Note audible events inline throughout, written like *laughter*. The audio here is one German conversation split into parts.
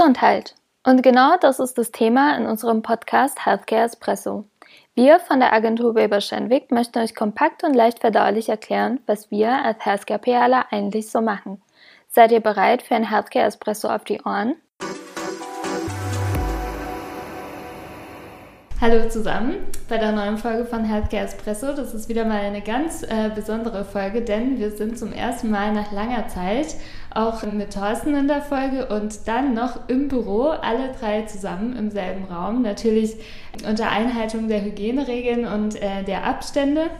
Gesundheit. Und genau das ist das Thema in unserem Podcast Healthcare Espresso. Wir von der Agentur Weber Schenwick möchten euch kompakt und leicht verdaulich erklären, was wir als Healthcare PRler eigentlich so machen. Seid ihr bereit für ein Healthcare Espresso auf die Ohren? Hallo zusammen bei der neuen Folge von Healthcare Espresso. Das ist wieder mal eine ganz äh, besondere Folge, denn wir sind zum ersten Mal nach langer Zeit auch mit Thorsten in der Folge und dann noch im Büro, alle drei zusammen im selben Raum. Natürlich unter Einhaltung der Hygieneregeln und äh, der Abstände.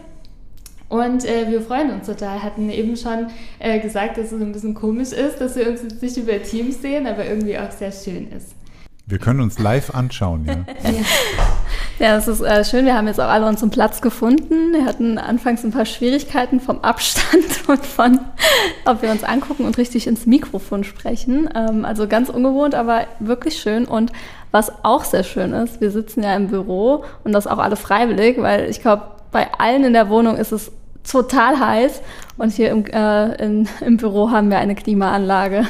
Und äh, wir freuen uns total. Hatten eben schon äh, gesagt, dass es ein bisschen komisch ist, dass wir uns jetzt nicht über Teams sehen, aber irgendwie auch sehr schön ist. Wir können uns live anschauen, ja. *laughs* *laughs* ja, das ist äh, schön. Wir haben jetzt auch alle unseren Platz gefunden. Wir hatten anfangs ein paar Schwierigkeiten vom Abstand *laughs* und von, ob wir uns angucken und richtig ins Mikrofon sprechen. Ähm, also ganz ungewohnt, aber wirklich schön. Und was auch sehr schön ist, wir sitzen ja im Büro und das auch alle freiwillig, weil ich glaube, bei allen in der Wohnung ist es total heiß und hier im, äh, in, im Büro haben wir eine Klimaanlage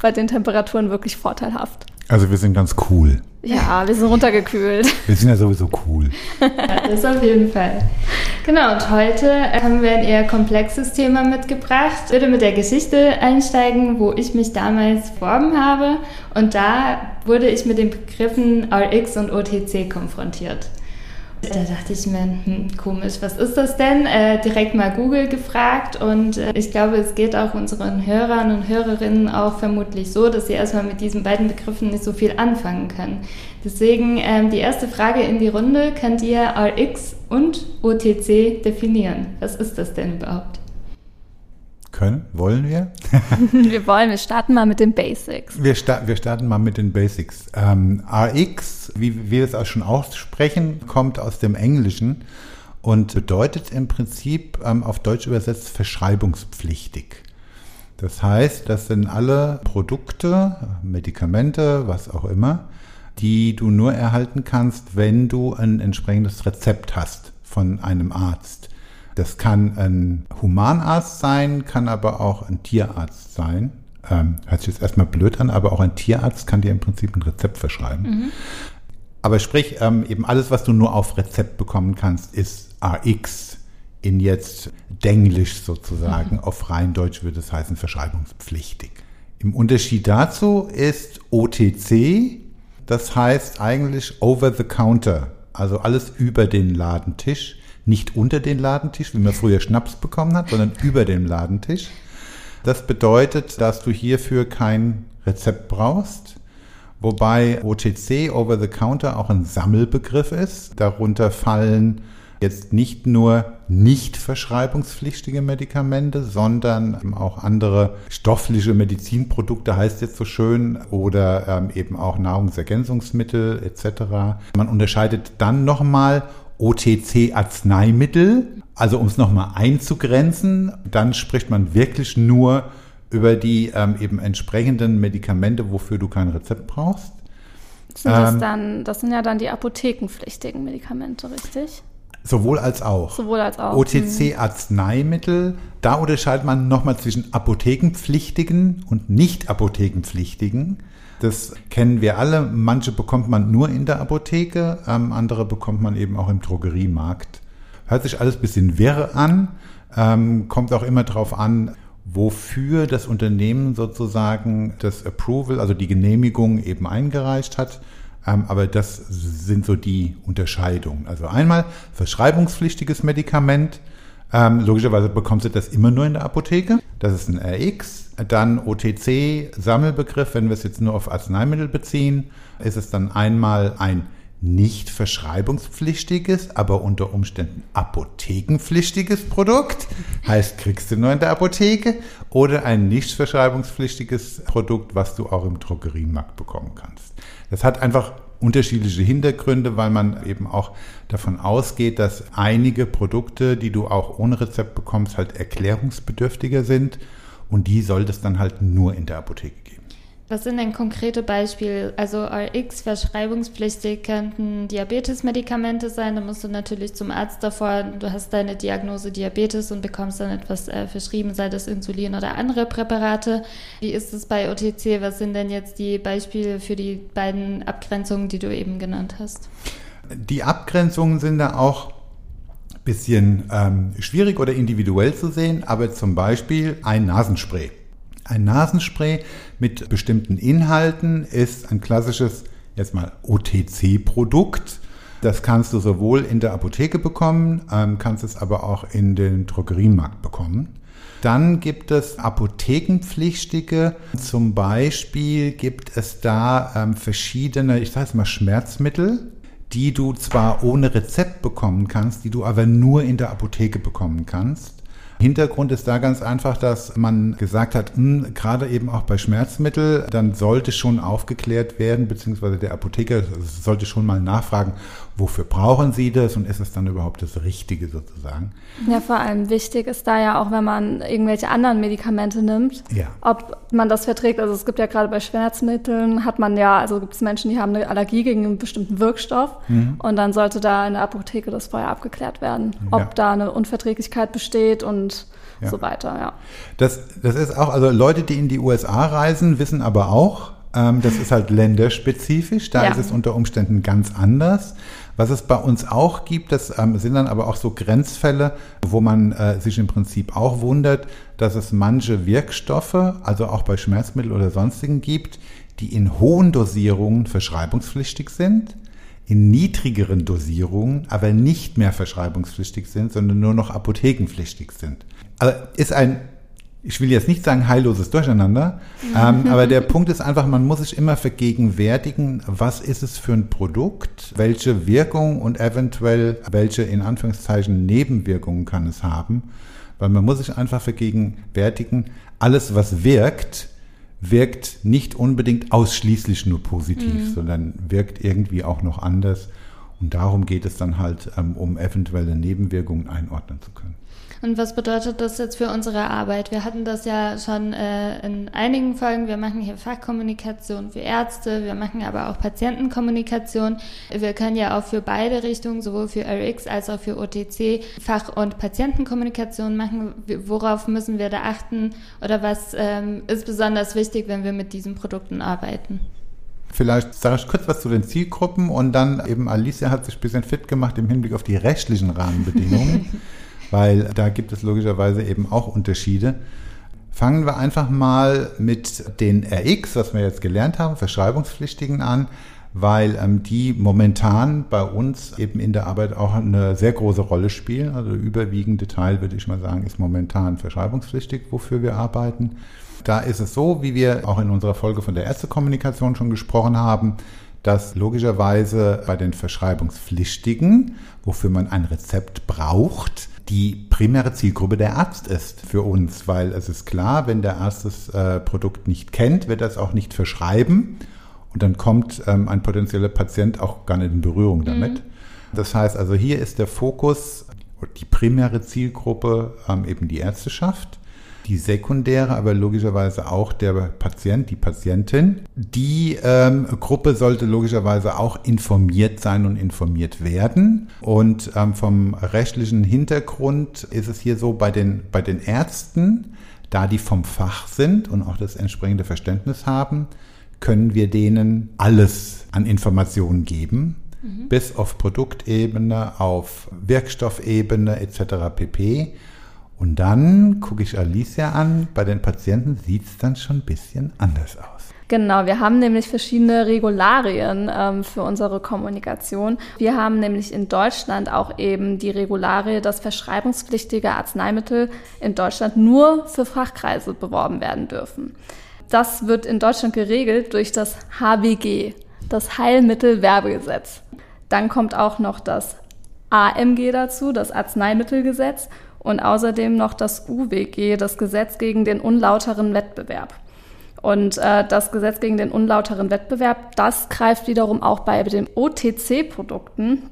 bei den Temperaturen wirklich vorteilhaft. Also wir sind ganz cool. Ja, wir sind runtergekühlt. *laughs* Wir sind ja sowieso cool. ja, das auf jeden Fall. Genau, und heute haben wir ein eher komplexes Thema mitgebracht. Ich würde mit der Geschichte einsteigen, wo ich mich damals beworben habe. Und da wurde ich mit den Begriffen RX und OTC konfrontiert. Da dachte ich mir, hm, komisch, was ist das denn? Äh, direkt mal Google gefragt und äh, ich glaube, es geht auch unseren Hörern und Hörerinnen auch vermutlich so, dass sie erstmal mit diesen beiden Begriffen nicht so viel anfangen können. Deswegen ähm, die erste Frage in die Runde, könnt ihr RX und OTC definieren? Was ist das denn überhaupt? Können? Wollen wir? *laughs* wir wollen. Wir starten mal mit den Basics. Wir, sta wir starten mal mit den Basics. Ähm, RX, wie wir es auch schon aussprechen, kommt aus dem Englischen und bedeutet im Prinzip ähm, auf Deutsch übersetzt verschreibungspflichtig. Das heißt, das sind alle Produkte, Medikamente, was auch immer, die du nur erhalten kannst, wenn du ein entsprechendes Rezept hast von einem Arzt. Das kann ein Humanarzt sein, kann aber auch ein Tierarzt sein. Ähm, hört sich jetzt erstmal blöd an, aber auch ein Tierarzt kann dir im Prinzip ein Rezept verschreiben. Mhm. Aber sprich, ähm, eben alles, was du nur auf Rezept bekommen kannst, ist RX in jetzt Denglisch sozusagen. Mhm. Auf rein Deutsch würde es heißen verschreibungspflichtig. Im Unterschied dazu ist OTC, das heißt eigentlich over the counter, also alles über den Ladentisch nicht unter den Ladentisch, wie man früher Schnaps bekommen hat, sondern über den Ladentisch. Das bedeutet, dass du hierfür kein Rezept brauchst, wobei OTC, Over the Counter, auch ein Sammelbegriff ist. Darunter fallen jetzt nicht nur nicht verschreibungspflichtige Medikamente, sondern auch andere stoffliche Medizinprodukte, heißt jetzt so schön, oder ähm, eben auch Nahrungsergänzungsmittel etc. Man unterscheidet dann nochmal OTC-Arzneimittel. Also um es nochmal einzugrenzen, dann spricht man wirklich nur über die ähm, eben entsprechenden Medikamente, wofür du kein Rezept brauchst. Sind das, ähm, dann, das sind ja dann die apothekenpflichtigen Medikamente, richtig? Sowohl als auch. Sowohl als auch. OTC-Arzneimittel, da unterscheidet man nochmal zwischen apothekenpflichtigen und nicht apothekenpflichtigen. Das kennen wir alle. Manche bekommt man nur in der Apotheke, ähm, andere bekommt man eben auch im Drogeriemarkt. Hört sich alles ein bisschen wirr an, ähm, kommt auch immer darauf an, wofür das Unternehmen sozusagen das Approval, also die Genehmigung eben eingereicht hat. Ähm, aber das sind so die Unterscheidungen. Also einmal verschreibungspflichtiges Medikament. Ähm, logischerweise bekommst du das immer nur in der Apotheke. Das ist ein RX. Dann OTC, Sammelbegriff, wenn wir es jetzt nur auf Arzneimittel beziehen, ist es dann einmal ein nicht verschreibungspflichtiges, aber unter Umständen apothekenpflichtiges Produkt, heißt kriegst du nur in der Apotheke, oder ein nicht verschreibungspflichtiges Produkt, was du auch im Drogeriemarkt bekommen kannst. Das hat einfach unterschiedliche Hintergründe, weil man eben auch davon ausgeht, dass einige Produkte, die du auch ohne Rezept bekommst, halt erklärungsbedürftiger sind und die sollte es dann halt nur in der Apotheke. Was sind denn konkrete Beispiele? Also RX verschreibungspflichtig könnten Diabetesmedikamente sein. Da musst du natürlich zum Arzt davor, du hast deine Diagnose Diabetes und bekommst dann etwas äh, verschrieben, sei das Insulin oder andere Präparate. Wie ist es bei OTC? Was sind denn jetzt die Beispiele für die beiden Abgrenzungen, die du eben genannt hast? Die Abgrenzungen sind da auch ein bisschen ähm, schwierig oder individuell zu sehen, aber zum Beispiel ein Nasenspray. Ein Nasenspray mit bestimmten Inhalten ist ein klassisches, jetzt mal OTC-Produkt. Das kannst du sowohl in der Apotheke bekommen, ähm, kannst es aber auch in den Drogeriemarkt bekommen. Dann gibt es Apothekenpflichtige. Zum Beispiel gibt es da ähm, verschiedene, ich sage es mal, Schmerzmittel, die du zwar ohne Rezept bekommen kannst, die du aber nur in der Apotheke bekommen kannst. Hintergrund ist da ganz einfach, dass man gesagt hat, mh, hm, gerade eben auch bei Schmerzmittel, dann sollte schon aufgeklärt werden, beziehungsweise der Apotheker sollte schon mal nachfragen, wofür brauchen Sie das und ist es dann überhaupt das Richtige sozusagen? Ja, vor allem wichtig ist da ja auch, wenn man irgendwelche anderen Medikamente nimmt, ja. ob man das verträgt. Also es gibt ja gerade bei Schmerzmitteln, hat man ja, also gibt es Menschen, die haben eine Allergie gegen einen bestimmten Wirkstoff mhm. und dann sollte da in der Apotheke das vorher abgeklärt werden, ob ja. da eine Unverträglichkeit besteht und ja. so weiter, ja. Das, das ist auch, also Leute, die in die USA reisen, wissen aber auch, ähm, das ist halt länderspezifisch, da ist es unter Umständen ganz anders. Was es bei uns auch gibt, das ähm, sind dann aber auch so Grenzfälle, wo man äh, sich im Prinzip auch wundert, dass es manche Wirkstoffe, also auch bei Schmerzmitteln oder sonstigen gibt, die in hohen Dosierungen verschreibungspflichtig sind, in niedrigeren Dosierungen aber nicht mehr verschreibungspflichtig sind, sondern nur noch apothekenpflichtig sind. Also ist ein ich will jetzt nicht sagen heilloses Durcheinander, ähm, aber der Punkt ist einfach, man muss sich immer vergegenwärtigen, was ist es für ein Produkt, welche Wirkung und eventuell welche in Anführungszeichen Nebenwirkungen kann es haben, weil man muss sich einfach vergegenwärtigen, alles was wirkt, wirkt nicht unbedingt ausschließlich nur positiv, mhm. sondern wirkt irgendwie auch noch anders. Und darum geht es dann halt, ähm, um eventuelle Nebenwirkungen einordnen zu können. Und was bedeutet das jetzt für unsere Arbeit? Wir hatten das ja schon äh, in einigen Folgen. Wir machen hier Fachkommunikation für Ärzte, wir machen aber auch Patientenkommunikation. Wir können ja auch für beide Richtungen, sowohl für RX als auch für OTC, Fach- und Patientenkommunikation machen. Worauf müssen wir da achten oder was ähm, ist besonders wichtig, wenn wir mit diesen Produkten arbeiten? Vielleicht sage ich kurz was zu den Zielgruppen und dann eben Alicia hat sich ein bisschen fit gemacht im Hinblick auf die rechtlichen Rahmenbedingungen. *laughs* weil da gibt es logischerweise eben auch Unterschiede. Fangen wir einfach mal mit den RX, was wir jetzt gelernt haben, Verschreibungspflichtigen an, weil ähm, die momentan bei uns eben in der Arbeit auch eine sehr große Rolle spielen. Also der überwiegende Teil, würde ich mal sagen, ist momentan verschreibungspflichtig, wofür wir arbeiten. Da ist es so, wie wir auch in unserer Folge von der Ärztekommunikation schon gesprochen haben, dass logischerweise bei den Verschreibungspflichtigen, wofür man ein Rezept braucht, die primäre Zielgruppe der Arzt ist für uns, weil es ist klar, wenn der Arzt das äh, Produkt nicht kennt, wird er es auch nicht verschreiben und dann kommt ähm, ein potenzieller Patient auch gar nicht in Berührung mhm. damit. Mhm. Das heißt also, hier ist der Fokus, die primäre Zielgruppe ähm, eben die Ärzteschaft die sekundäre, aber logischerweise auch der Patient, die Patientin. Die ähm, Gruppe sollte logischerweise auch informiert sein und informiert werden. Und ähm, vom rechtlichen Hintergrund ist es hier so bei den, bei den Ärzten, da die vom Fach sind und auch das entsprechende Verständnis haben, können wir denen alles an Informationen geben, mhm. bis auf Produktebene, auf Wirkstoffebene etc. pp. Und dann gucke ich Alicia an, bei den Patienten sieht es dann schon ein bisschen anders aus. Genau, wir haben nämlich verschiedene Regularien ähm, für unsere Kommunikation. Wir haben nämlich in Deutschland auch eben die Regularie, dass verschreibungspflichtige Arzneimittel in Deutschland nur für Fachkreise beworben werden dürfen. Das wird in Deutschland geregelt durch das HWG, das Heilmittelwerbegesetz. Dann kommt auch noch das AMG dazu, das Arzneimittelgesetz und außerdem noch das UWG, das Gesetz gegen den unlauteren Wettbewerb. Und äh, das Gesetz gegen den unlauteren Wettbewerb, das greift wiederum auch bei den OTC-Produkten.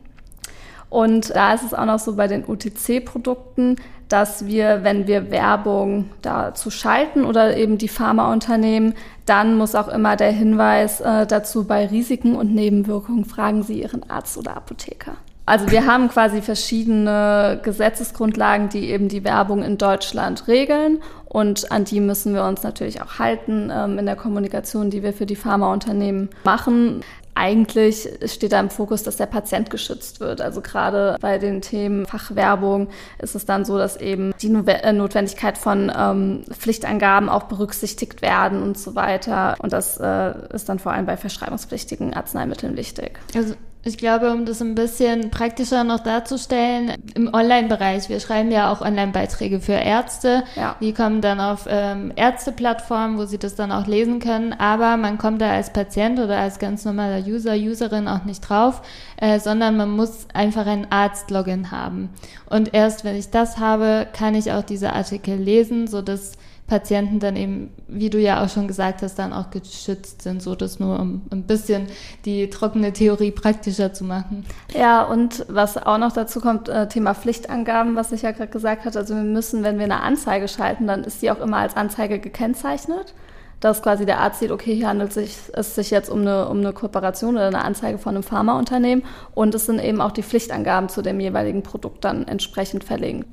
Und da ist es auch noch so bei den UTC-Produkten, dass wir, wenn wir Werbung dazu schalten oder eben die Pharmaunternehmen, dann muss auch immer der Hinweis äh, dazu bei Risiken und Nebenwirkungen fragen Sie Ihren Arzt oder Apotheker. Also wir haben quasi verschiedene Gesetzesgrundlagen, die eben die Werbung in Deutschland regeln und an die müssen wir uns natürlich auch halten ähm, in der Kommunikation, die wir für die Pharmaunternehmen machen eigentlich steht da im Fokus, dass der Patient geschützt wird. Also gerade bei den Themen Fachwerbung ist es dann so, dass eben die äh, Notwendigkeit von ähm, Pflichtangaben auch berücksichtigt werden und so weiter. Und das äh, ist dann vor allem bei verschreibungspflichtigen Arzneimitteln wichtig. Also ich glaube, um das ein bisschen praktischer noch darzustellen, im Online-Bereich, wir schreiben ja auch Online-Beiträge für Ärzte, ja. die kommen dann auf ähm, Ärzteplattformen, wo sie das dann auch lesen können, aber man kommt da als Patient oder als ganz normaler User, Userin auch nicht drauf, äh, sondern man muss einfach ein Arzt-Login haben. Und erst wenn ich das habe, kann ich auch diese Artikel lesen, so dass Patienten dann eben, wie du ja auch schon gesagt hast, dann auch geschützt sind, so das nur um ein bisschen die trockene Theorie praktischer zu machen. Ja, und was auch noch dazu kommt, äh, Thema Pflichtangaben, was ich ja gerade gesagt habe, also wir müssen, wenn wir eine Anzeige schalten, dann ist die auch immer als Anzeige gekennzeichnet dass quasi der Arzt sieht, okay, hier handelt es sich jetzt um eine, um eine Kooperation oder eine Anzeige von einem Pharmaunternehmen und es sind eben auch die Pflichtangaben zu dem jeweiligen Produkt dann entsprechend verlegen.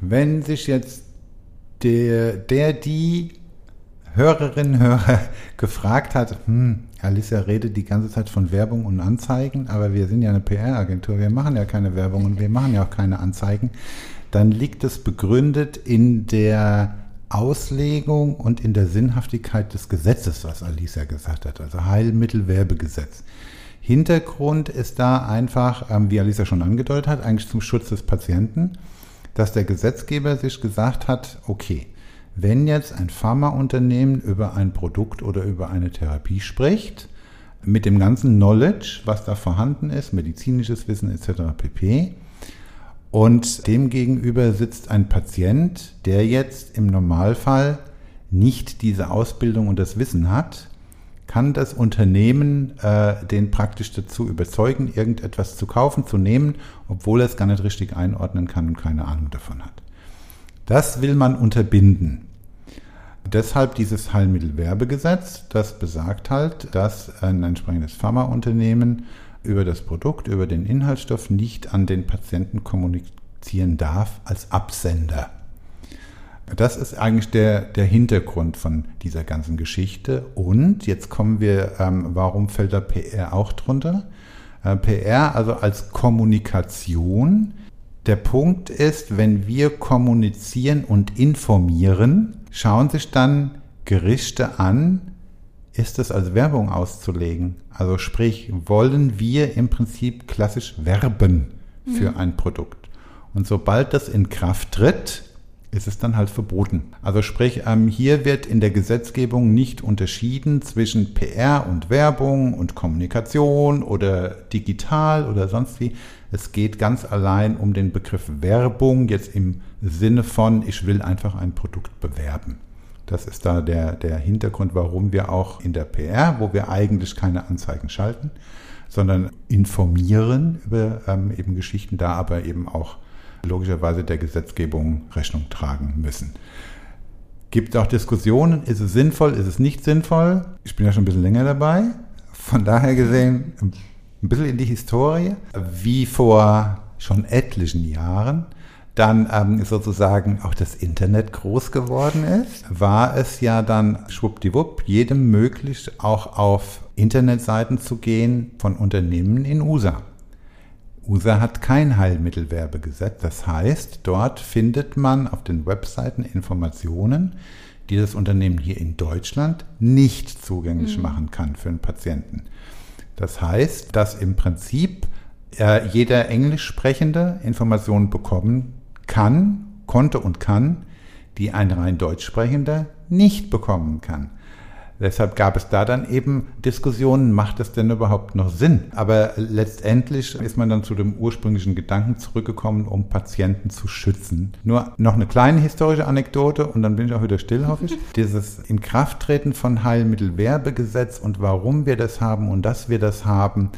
Wenn sich jetzt der, der die Hörerinnen Hörer *laughs* gefragt hat, hm, Alicia redet die ganze Zeit von Werbung und Anzeigen, aber wir sind ja eine PR-Agentur, wir machen ja keine Werbung und wir machen ja auch keine Anzeigen, dann liegt es begründet in der Auslegung und in der Sinnhaftigkeit des Gesetzes, was Alicia gesagt hat, also Heilmittelwerbegesetz. Hintergrund ist da einfach, ähm, wie Alicia schon angedeutet hat, eigentlich zum Schutz des Patienten dass der Gesetzgeber sich gesagt hat, okay, wenn jetzt ein Pharmaunternehmen über ein Produkt oder über eine Therapie spricht, mit dem ganzen Knowledge, was da vorhanden ist, medizinisches Wissen etc. pp. Und demgegenüber sitzt ein Patient, der jetzt im Normalfall nicht diese Ausbildung und das Wissen hat, kann das Unternehmen äh, den praktisch dazu überzeugen, irgendetwas zu kaufen, zu nehmen, obwohl er es gar nicht richtig einordnen kann und keine Ahnung davon hat. Das will man unterbinden. Deshalb dieses Heilmittelwerbegesetz, das besagt halt, dass ein entsprechendes Pharmaunternehmen über das Produkt, über den Inhaltsstoff nicht an den Patienten kommunizieren darf als Absender. Das ist eigentlich der, der Hintergrund von dieser ganzen Geschichte. Und jetzt kommen wir, ähm, warum fällt da PR auch drunter? Äh, PR also als Kommunikation. Der Punkt ist, wenn wir kommunizieren und informieren, schauen sich dann Gerichte an, ist es als Werbung auszulegen? Also sprich, wollen wir im Prinzip klassisch werben für mhm. ein Produkt? Und sobald das in Kraft tritt, ist es dann halt verboten. Also sprich, ähm, hier wird in der Gesetzgebung nicht unterschieden zwischen PR und Werbung und Kommunikation oder digital oder sonst wie. Es geht ganz allein um den Begriff Werbung, jetzt im Sinne von, ich will einfach ein Produkt bewerben. Das ist da der, der Hintergrund, warum wir auch in der PR, wo wir eigentlich keine Anzeigen schalten, sondern informieren über ähm, eben Geschichten, da aber eben auch logischerweise der Gesetzgebung Rechnung tragen müssen. Gibt auch Diskussionen, ist es sinnvoll, ist es nicht sinnvoll? Ich bin ja schon ein bisschen länger dabei. Von daher gesehen, ein bisschen in die Historie, wie vor schon etlichen Jahren dann ähm, sozusagen auch das Internet groß geworden ist, war es ja dann schwuppdiwupp jedem möglich, auch auf Internetseiten zu gehen von Unternehmen in USA. USA hat kein Heilmittelwerbegesetz. Das heißt, dort findet man auf den Webseiten Informationen, die das Unternehmen hier in Deutschland nicht zugänglich mhm. machen kann für einen Patienten. Das heißt, dass im Prinzip äh, jeder Englisch sprechende Informationen bekommen kann, konnte und kann, die ein rein Deutsch sprechender nicht bekommen kann. Deshalb gab es da dann eben Diskussionen, macht es denn überhaupt noch Sinn? Aber letztendlich ist man dann zu dem ursprünglichen Gedanken zurückgekommen, um Patienten zu schützen. Nur noch eine kleine historische Anekdote und dann bin ich auch wieder still, hoffe ich. *laughs* Dieses Inkrafttreten von Heilmittelwerbegesetz und warum wir das haben und dass wir das haben,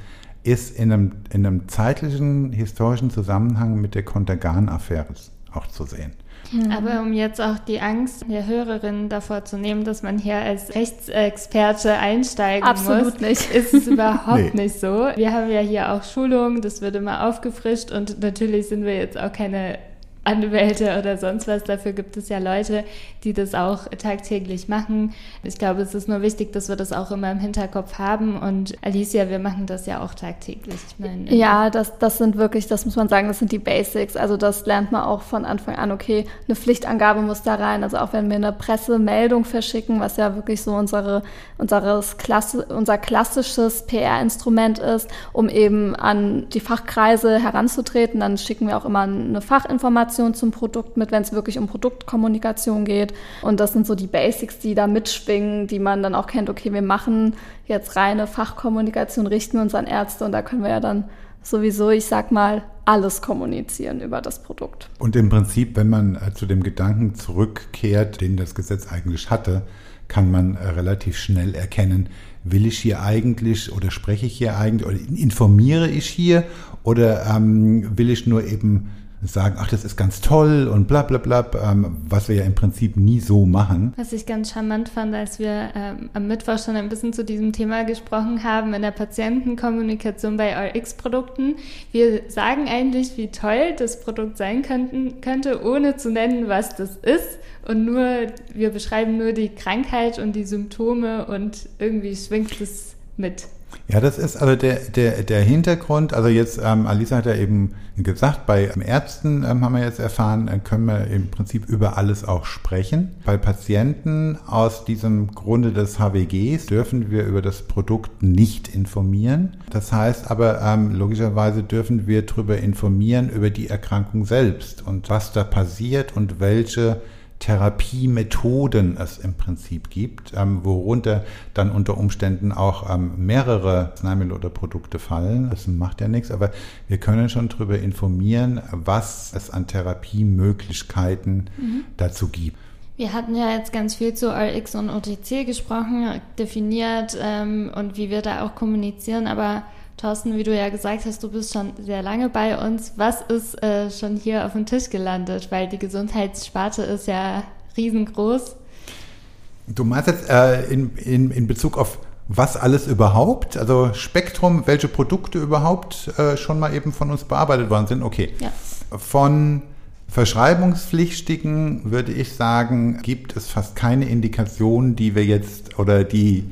ist in einem, in einem zeitlichen, historischen Zusammenhang mit der Kontergan-Affäre auch zu sehen. Mhm. Aber um jetzt auch die Angst der Hörerinnen davor zu nehmen, dass man hier als Rechtsexperte einsteigen Absolut muss, nicht. ist es überhaupt nee. nicht so. Wir haben ja hier auch Schulungen, das wird immer aufgefrischt und natürlich sind wir jetzt auch keine Anwälte oder sonst was. Dafür gibt es ja Leute, die das auch tagtäglich machen. Ich glaube, es ist nur wichtig, dass wir das auch immer im Hinterkopf haben. Und Alicia, wir machen das ja auch tagtäglich. Ich meine, ja, das, das sind wirklich, das muss man sagen, das sind die Basics. Also das lernt man auch von Anfang an. Okay, eine Pflichtangabe muss da rein. Also auch wenn wir eine Pressemeldung verschicken, was ja wirklich so unsere, unseres Klasse, unser klassisches PR-Instrument ist, um eben an die Fachkreise heranzutreten, dann schicken wir auch immer eine Fachinformation Informationen zum Produkt mit, wenn es wirklich um Produktkommunikation geht. Und das sind so die Basics, die da mitschwingen, die man dann auch kennt, okay, wir machen jetzt reine Fachkommunikation, richten uns an Ärzte und da können wir ja dann sowieso, ich sag mal, alles kommunizieren über das Produkt. Und im Prinzip, wenn man äh, zu dem Gedanken zurückkehrt, den das Gesetz eigentlich hatte, kann man äh, relativ schnell erkennen, will ich hier eigentlich oder spreche ich hier eigentlich oder informiere ich hier oder ähm, will ich nur eben sagen, ach, das ist ganz toll und bla bla bla, ähm, was wir ja im Prinzip nie so machen. Was ich ganz charmant fand, als wir ähm, am Mittwoch schon ein bisschen zu diesem Thema gesprochen haben, in der Patientenkommunikation bei RX-Produkten. Wir sagen eigentlich, wie toll das Produkt sein könnten, könnte, ohne zu nennen, was das ist. Und nur, wir beschreiben nur die Krankheit und die Symptome und irgendwie schwingt es mit. Ja, das ist also der, der, der Hintergrund. Also jetzt, ähm, Alisa hat ja eben gesagt, bei Ärzten ähm, haben wir jetzt erfahren, äh, können wir im Prinzip über alles auch sprechen. Bei Patienten aus diesem Grunde des HWGs dürfen wir über das Produkt nicht informieren. Das heißt aber, ähm, logischerweise dürfen wir darüber informieren, über die Erkrankung selbst und was da passiert und welche Therapiemethoden es im Prinzip gibt, ähm, worunter dann unter Umständen auch ähm, mehrere Arzneimittel oder Produkte fallen. Das macht ja nichts, aber wir können schon darüber informieren, was es an Therapiemöglichkeiten mhm. dazu gibt. Wir hatten ja jetzt ganz viel zu RX und OTC gesprochen, definiert ähm, und wie wir da auch kommunizieren, aber Thorsten, wie du ja gesagt hast, du bist schon sehr lange bei uns. Was ist äh, schon hier auf dem Tisch gelandet? Weil die Gesundheitssparte ist ja riesengroß. Du meinst jetzt äh, in, in, in Bezug auf was alles überhaupt, also Spektrum, welche Produkte überhaupt äh, schon mal eben von uns bearbeitet worden sind? Okay. Ja. Von Verschreibungspflichtigen würde ich sagen, gibt es fast keine Indikation, die wir jetzt oder die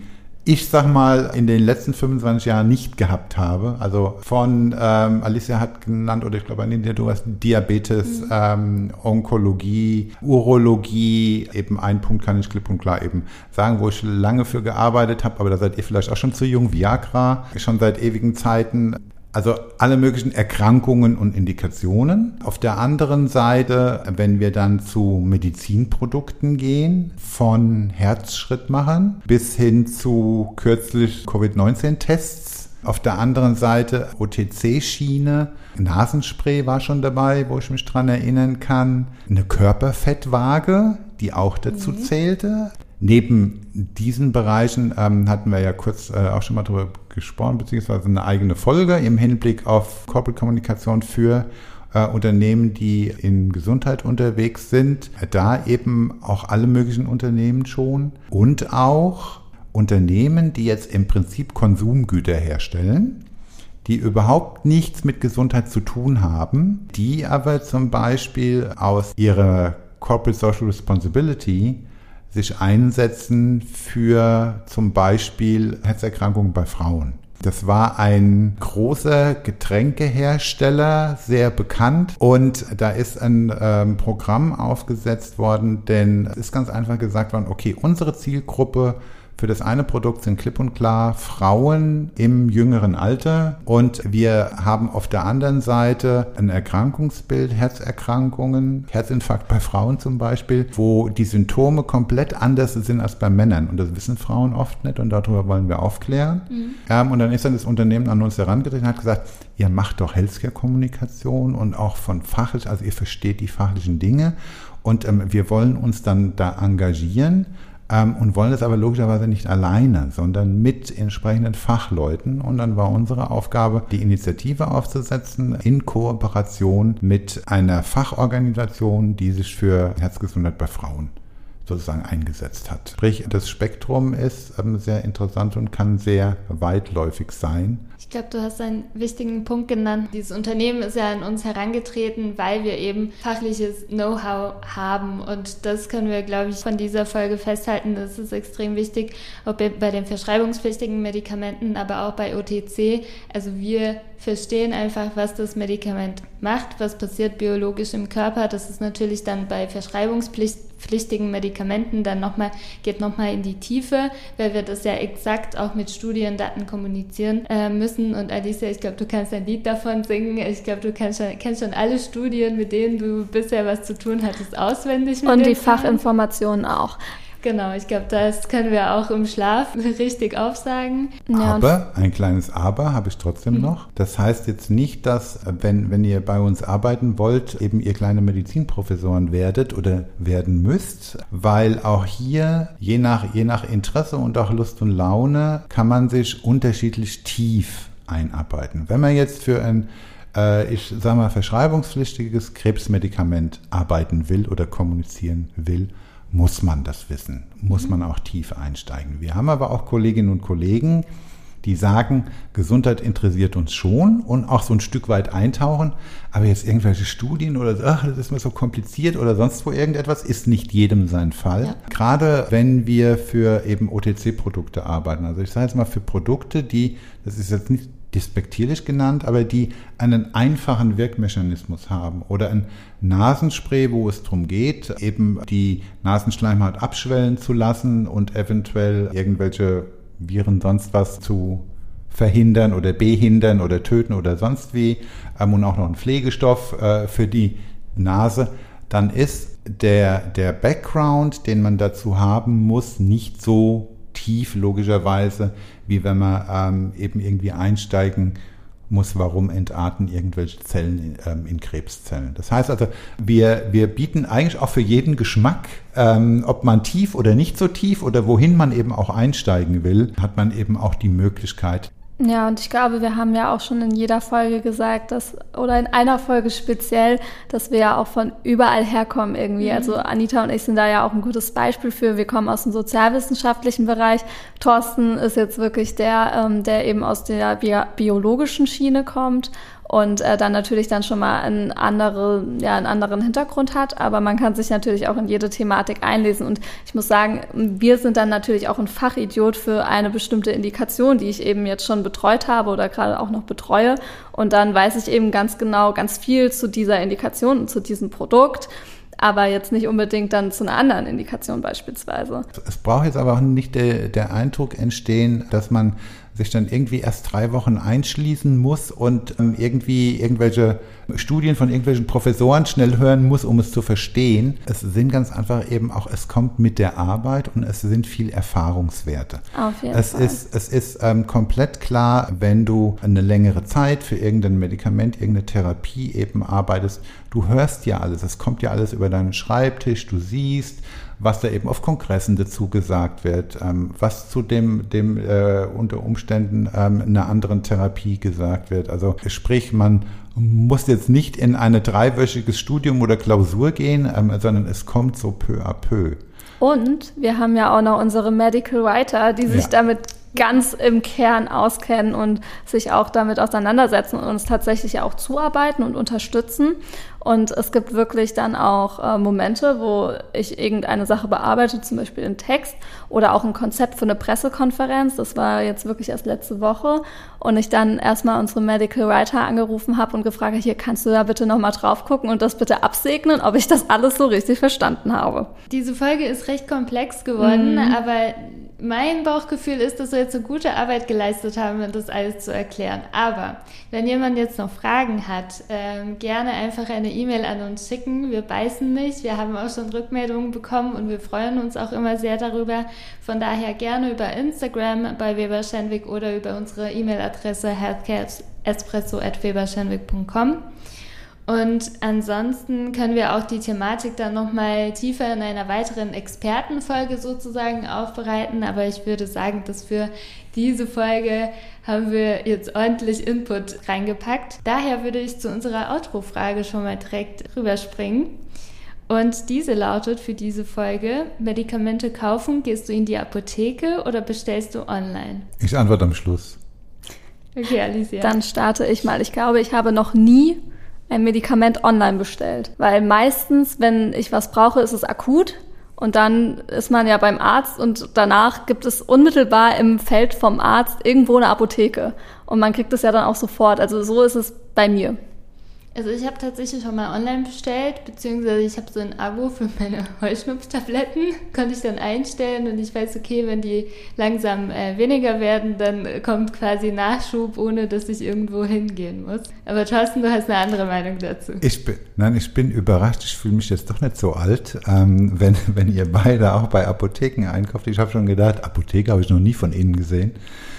ich sag mal, in den letzten 25 Jahren nicht gehabt habe. Also von, ähm, Alicia hat genannt, oder ich glaube, Anita, du hast Diabetes, mhm. ähm, Onkologie, Urologie, eben ein Punkt kann ich klipp und klar eben sagen, wo ich lange für gearbeitet habe, aber da seid ihr vielleicht auch schon zu jung, Viagra, schon seit ewigen Zeiten. Also alle möglichen Erkrankungen und Indikationen. Auf der anderen Seite, wenn wir dann zu Medizinprodukten gehen, von Herzschrittmachern bis hin zu kürzlich Covid-19-Tests. Auf der anderen Seite OTC-Schiene, Nasenspray war schon dabei, wo ich mich dran erinnern kann. Eine Körperfettwaage, die auch dazu mhm. zählte. Neben diesen Bereichen ähm, hatten wir ja kurz äh, auch schon mal drüber gesprochen, beziehungsweise eine eigene Folge im Hinblick auf Corporate Kommunikation für äh, Unternehmen, die in Gesundheit unterwegs sind. Da eben auch alle möglichen Unternehmen schon und auch Unternehmen, die jetzt im Prinzip Konsumgüter herstellen die überhaupt nichts mit Gesundheit zu tun haben, die aber zum Beispiel aus ihrer Corporate Social Responsibility sich einsetzen für zum Beispiel Herzerkrankungen bei Frauen. Das war ein großer Getränkehersteller, sehr bekannt. Und da ist ein ähm, Programm aufgesetzt worden, denn es ist ganz einfach gesagt worden, okay, unsere Zielgruppe für das eine Produkt sind klipp und klar Frauen im jüngeren Alter und wir haben auf der anderen Seite ein Erkrankungsbild, Herzerkrankungen, Herzinfarkt bei Frauen zum Beispiel, wo die Symptome komplett anders sind als bei Männern und das wissen Frauen oft nicht und darüber wollen wir aufklären. Mhm. Ähm, und dann ist dann das Unternehmen an uns herangetreten und hat gesagt, ihr macht doch Healthcare-Kommunikation und auch von fachlich, also ihr versteht die fachlichen Dinge und ähm, wir wollen uns dann da engagieren und wollen das aber logischerweise nicht alleine, sondern mit entsprechenden Fachleuten. Und dann war unsere Aufgabe, die Initiative aufzusetzen in Kooperation mit einer Fachorganisation, die sich für Herzgesundheit bei Frauen sozusagen eingesetzt hat. Sprich, das Spektrum ist ähm, sehr interessant und kann sehr weitläufig sein. Ich glaube, du hast einen wichtigen Punkt genannt. Dieses Unternehmen ist ja an uns herangetreten, weil wir eben fachliches Know-how haben. Und das können wir, glaube ich, von dieser Folge festhalten. Das ist extrem wichtig, ob bei den verschreibungspflichtigen Medikamenten, aber auch bei OTC. Also wir verstehen einfach, was das Medikament macht, was passiert biologisch im Körper. Das ist natürlich dann bei verschreibungspflichtigen Medikamenten dann nochmal, geht nochmal in die Tiefe, weil wir das ja exakt auch mit Studiendaten kommunizieren äh, müssen. Und Alicia, ich glaube, du kannst ein Lied davon singen. Ich glaube, du kennst schon, kennst schon alle Studien, mit denen du bisher was zu tun hattest, auswendig. Und die Fachinformationen auch. Genau, ich glaube, das können wir auch im Schlaf *laughs* richtig aufsagen. Ja, aber, ein kleines Aber habe ich trotzdem mhm. noch. Das heißt jetzt nicht, dass, wenn, wenn ihr bei uns arbeiten wollt, eben ihr kleine Medizinprofessoren werdet oder werden müsst, weil auch hier, je nach, je nach Interesse und auch Lust und Laune, kann man sich unterschiedlich tief einarbeiten. Wenn man jetzt für ein äh, ich sage mal, verschreibungspflichtiges Krebsmedikament arbeiten will oder kommunizieren will, muss man das wissen, muss man auch tief einsteigen. Wir haben aber auch Kolleginnen und Kollegen, die sagen, Gesundheit interessiert uns schon und auch so ein Stück weit eintauchen, aber jetzt irgendwelche Studien oder so, ach, das ist mir so kompliziert oder sonst wo irgendetwas, ist nicht jedem sein Fall. Ja. Gerade wenn wir für eben OTC-Produkte arbeiten, also ich sage jetzt mal für Produkte, die, das ist jetzt nicht despektierlich genannt, aber die einen einfachen Wirkmechanismus haben oder ein Nasenspray, wo es darum geht, eben die Nasenschleimhaut abschwellen zu lassen und eventuell irgendwelche Viren sonst was zu verhindern oder behindern oder töten oder sonst wie ähm, und auch noch ein Pflegestoff äh, für die Nase, dann ist der, der Background, den man dazu haben muss, nicht so tief logischerweise, wie wenn man ähm, eben irgendwie einsteigen muss, warum entarten irgendwelche Zellen ähm, in Krebszellen. Das heißt also, wir, wir bieten eigentlich auch für jeden Geschmack, ähm, ob man tief oder nicht so tief oder wohin man eben auch einsteigen will, hat man eben auch die Möglichkeit, ja, und ich glaube, wir haben ja auch schon in jeder Folge gesagt, dass, oder in einer Folge speziell, dass wir ja auch von überall herkommen irgendwie. Mhm. Also Anita und ich sind da ja auch ein gutes Beispiel für. Wir kommen aus dem sozialwissenschaftlichen Bereich. Thorsten ist jetzt wirklich der, ähm, der eben aus der bi biologischen Schiene kommt und äh, dann natürlich dann schon mal einen, andere, ja, einen anderen Hintergrund hat. Aber man kann sich natürlich auch in jede Thematik einlesen. Und ich muss sagen, wir sind dann natürlich auch ein Fachidiot für eine bestimmte Indikation, die ich eben jetzt schon betreut habe oder gerade auch noch betreue. Und dann weiß ich eben ganz genau ganz viel zu dieser Indikation und zu diesem Produkt aber jetzt nicht unbedingt dann zu einer anderen Indikation beispielsweise. Es braucht jetzt aber auch nicht der, der Eindruck entstehen, dass man sich dann irgendwie erst drei Wochen einschließen muss und ähm, irgendwie irgendwelche Studien von irgendwelchen Professoren schnell hören muss, um es zu verstehen. Es sind ganz einfach eben auch, es kommt mit der Arbeit und es sind viel Erfahrungswerte. Auf jeden es Fall. Ist, es ist ähm, komplett klar, wenn du eine längere Zeit für irgendein Medikament, irgendeine Therapie eben arbeitest, du hörst ja alles, es kommt ja alles über deinen Schreibtisch, du siehst, was da eben auf Kongressen dazu gesagt wird, ähm, was zu dem, dem äh, unter Umständen ähm, einer anderen Therapie gesagt wird. Also sprich, man muss jetzt nicht in ein dreiwöchiges Studium oder Klausur gehen, ähm, sondern es kommt so peu à peu. Und wir haben ja auch noch unsere Medical Writer, die sich ja. damit ganz im Kern auskennen und sich auch damit auseinandersetzen und uns tatsächlich auch zuarbeiten und unterstützen. Und es gibt wirklich dann auch äh, Momente, wo ich irgendeine Sache bearbeite, zum Beispiel einen Text oder auch ein Konzept für eine Pressekonferenz. Das war jetzt wirklich erst letzte Woche. Und ich dann erstmal unsere Medical Writer angerufen habe und gefragt, hier kannst du da bitte nochmal drauf gucken und das bitte absegnen, ob ich das alles so richtig verstanden habe. Diese Folge ist recht komplex geworden, mhm. aber mein Bauchgefühl ist, dass wir jetzt eine gute Arbeit geleistet haben, das alles zu erklären. Aber wenn jemand jetzt noch Fragen hat, ähm, gerne einfach eine E-Mail an uns schicken. Wir beißen nicht. Wir haben auch schon Rückmeldungen bekommen und wir freuen uns auch immer sehr darüber. Von daher gerne über Instagram bei Weber Schenwick oder über unsere E-Mail-Adresse healthcareespresso.weberschenwick.com. Und ansonsten können wir auch die Thematik dann nochmal tiefer in einer weiteren Expertenfolge sozusagen aufbereiten. Aber ich würde sagen, dass für diese Folge haben wir jetzt ordentlich Input reingepackt. Daher würde ich zu unserer Outro-Frage schon mal direkt rüberspringen. Und diese lautet für diese Folge, Medikamente kaufen, gehst du in die Apotheke oder bestellst du online? Ich antworte am Schluss. Okay, Alicia. Dann starte ich mal. Ich glaube, ich habe noch nie ein Medikament online bestellt, weil meistens, wenn ich was brauche, ist es akut und dann ist man ja beim Arzt und danach gibt es unmittelbar im Feld vom Arzt irgendwo eine Apotheke und man kriegt es ja dann auch sofort. Also so ist es bei mir. Also ich habe tatsächlich schon mal online bestellt, beziehungsweise ich habe so ein Abo für meine *laughs* Heuschnupftabletten, konnte ich dann einstellen und ich weiß, okay, wenn die langsam äh, weniger werden, dann kommt quasi Nachschub, ohne dass ich irgendwo hingehen muss. Aber Thorsten, du hast eine andere Meinung dazu. Ich bin, nein, ich bin überrascht, ich fühle mich jetzt doch nicht so alt, ähm, wenn, *laughs* wenn ihr beide auch bei Apotheken einkauft. Ich habe schon gedacht, Apotheke habe ich noch nie von Ihnen gesehen.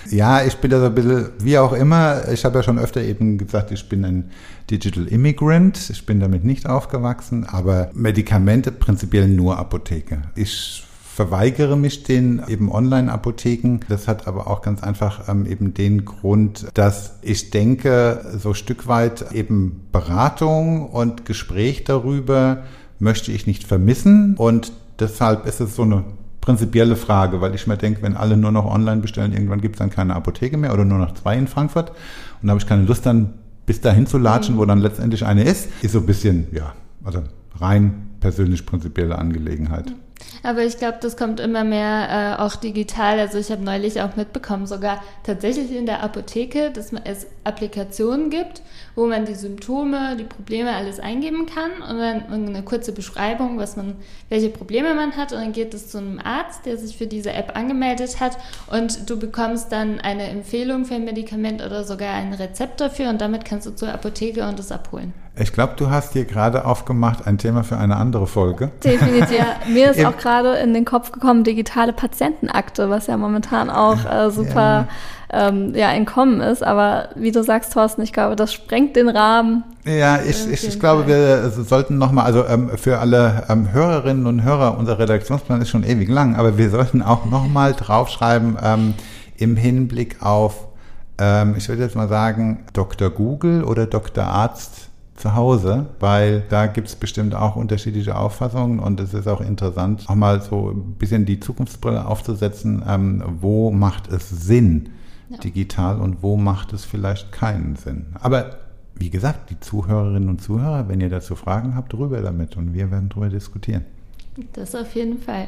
Ja, ich bin da so ein bisschen, wie auch immer, ich habe ja schon öfter eben gesagt, ich bin ein Digital Immigrant, ich bin damit nicht aufgewachsen, aber Medikamente prinzipiell nur Apotheke. Ich verweigere mich den eben Online-Apotheken. Das hat aber auch ganz einfach ähm, eben den Grund, dass ich denke, so Stück weit eben Beratung und Gespräch darüber möchte ich nicht vermissen und deshalb ist es so eine prinzipielle Frage, weil ich mir denke, wenn alle nur noch online bestellen, irgendwann gibt es dann keine Apotheke mehr oder nur noch zwei in Frankfurt. Und da habe ich keine Lust dann bis dahin zu latschen, mhm. wo dann letztendlich eine ist. Ist so ein bisschen, ja, also rein persönlich prinzipielle Angelegenheit. Mhm. Aber ich glaube, das kommt immer mehr äh, auch digital. Also ich habe neulich auch mitbekommen, sogar tatsächlich in der Apotheke, dass es Applikationen gibt, wo man die Symptome, die Probleme alles eingeben kann und dann eine kurze Beschreibung, was man, welche Probleme man hat und dann geht es zu einem Arzt, der sich für diese App angemeldet hat und du bekommst dann eine Empfehlung für ein Medikament oder sogar ein Rezept dafür und damit kannst du zur Apotheke und es abholen. Ich glaube, du hast hier gerade aufgemacht ein Thema für eine andere Folge. Definitiv. Ja, *laughs* mir ist auch gerade in den Kopf gekommen, digitale Patientenakte, was ja momentan auch äh, super ja. Ähm, ja, entkommen ist. Aber wie du sagst, Thorsten, ich glaube, das sprengt den Rahmen. Ja, ich, ich, ich glaube, wir sollten nochmal, also ähm, für alle ähm, Hörerinnen und Hörer, unser Redaktionsplan ist schon ewig lang, aber wir sollten auch nochmal draufschreiben ähm, im Hinblick auf, ähm, ich würde jetzt mal sagen, Dr. Google oder Dr. Arzt zu Hause, weil da gibt es bestimmt auch unterschiedliche Auffassungen und es ist auch interessant, auch mal so ein bisschen die Zukunftsbrille aufzusetzen, ähm, wo macht es Sinn ja. digital und wo macht es vielleicht keinen Sinn. Aber wie gesagt, die Zuhörerinnen und Zuhörer, wenn ihr dazu Fragen habt, rüber damit und wir werden darüber diskutieren. Das auf jeden Fall.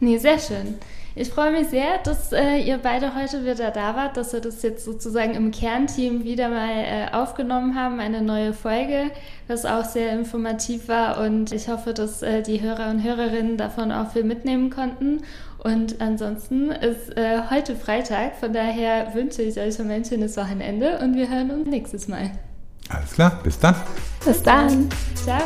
Nee, sehr schön. Ich freue mich sehr, dass äh, ihr beide heute wieder da wart, dass wir das jetzt sozusagen im Kernteam wieder mal äh, aufgenommen haben, eine neue Folge, was auch sehr informativ war und ich hoffe, dass äh, die Hörer und Hörerinnen davon auch viel mitnehmen konnten. Und ansonsten ist äh, heute Freitag, von daher wünsche ich euch ein schönes Wochenende und wir hören uns nächstes Mal. Alles klar, bis dann. Bis dann. Ciao.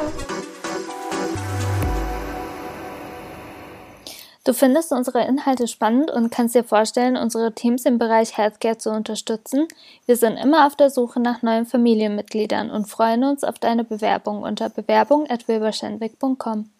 Du findest unsere Inhalte spannend und kannst dir vorstellen, unsere Teams im Bereich Healthcare zu unterstützen? Wir sind immer auf der Suche nach neuen Familienmitgliedern und freuen uns auf deine Bewerbung unter bewerbung@wilberschenwick.com.